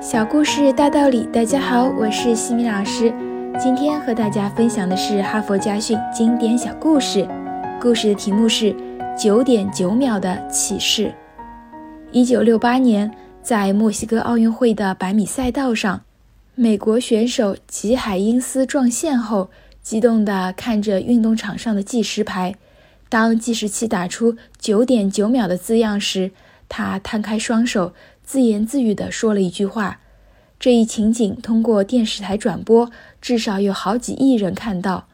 小故事大道理，大家好，我是西米老师。今天和大家分享的是哈佛家训经典小故事，故事的题目是九点九秒的启示。一九六八年，在墨西哥奥运会的百米赛道上，美国选手吉海因斯撞线后，激动地看着运动场上的计时牌。当计时器打出九点九秒的字样时，他摊开双手，自言自语地说了一句话。这一情景通过电视台转播，至少有好几亿人看到。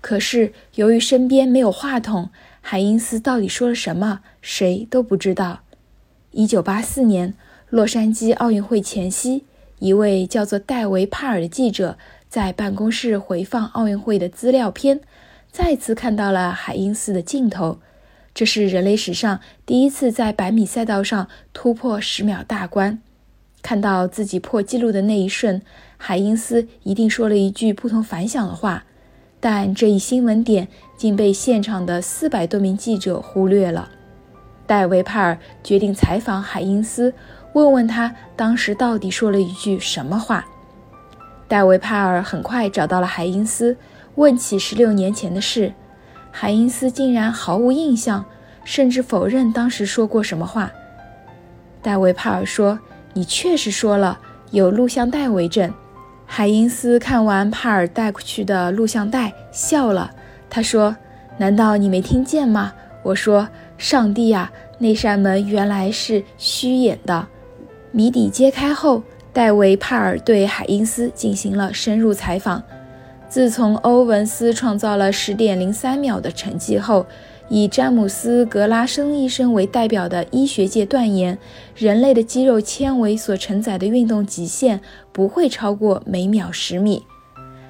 可是由于身边没有话筒，海因斯到底说了什么，谁都不知道。一九八四年，洛杉矶奥运会前夕，一位叫做戴维·帕尔的记者在办公室回放奥运会的资料片。再次看到了海因斯的镜头，这是人类史上第一次在百米赛道上突破十秒大关。看到自己破纪录的那一瞬，海因斯一定说了一句不同凡响的话，但这一新闻点竟被现场的四百多名记者忽略了。戴维·帕尔决定采访海因斯，问问他当时到底说了一句什么话。戴维·帕尔很快找到了海因斯。问起十六年前的事，海因斯竟然毫无印象，甚至否认当时说过什么话。戴维·帕尔说：“你确实说了，有录像带为证。”海因斯看完帕尔带过去的录像带，笑了。他说：“难道你没听见吗？我说，上帝呀，那扇门原来是虚掩的。”谜底揭开后，戴维·帕尔对海因斯进行了深入采访。自从欧文斯创造了十点零三秒的成绩后，以詹姆斯·格拉森医生为代表的医学界断言，人类的肌肉纤维所承载的运动极限不会超过每秒十米。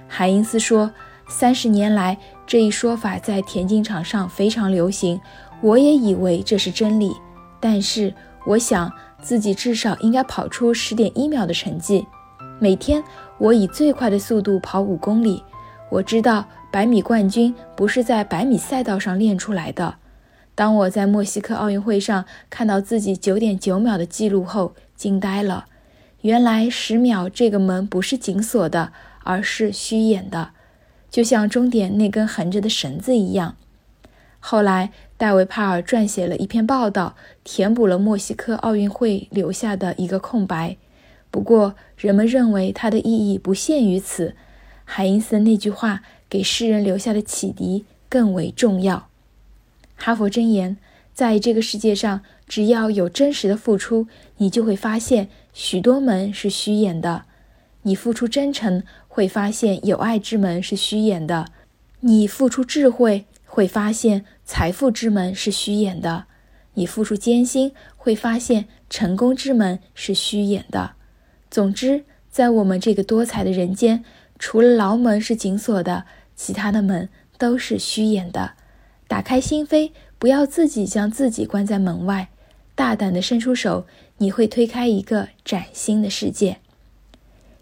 海因斯说：“三十年来，这一说法在田径场上非常流行，我也以为这是真理。但是，我想自己至少应该跑出十点一秒的成绩。每天，我以最快的速度跑五公里。”我知道百米冠军不是在百米赛道上练出来的。当我在墨西哥奥运会上看到自己九点九秒的记录后，惊呆了。原来十秒这个门不是紧锁的，而是虚掩的，就像终点那根横着的绳子一样。后来，戴维·帕尔撰写了一篇报道，填补了墨西哥奥运会留下的一个空白。不过，人们认为它的意义不限于此。海因斯那句话给世人留下的启迪更为重要。哈佛箴言：在这个世界上，只要有真实的付出，你就会发现许多门是虚掩的；你付出真诚，会发现有爱之门是虚掩的；你付出智慧，会发现财富之门是虚掩的；你付出艰辛，会发现成功之门是虚掩的。总之，在我们这个多彩的人间，除了牢门是紧锁的，其他的门都是虚掩的。打开心扉，不要自己将自己关在门外，大胆地伸出手，你会推开一个崭新的世界。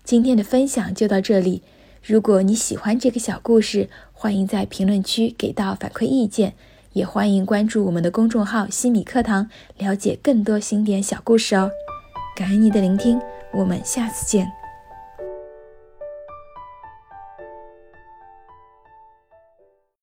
今天的分享就到这里。如果你喜欢这个小故事，欢迎在评论区给到反馈意见，也欢迎关注我们的公众号“西米课堂”，了解更多经典小故事哦。感恩你的聆听，我们下次见。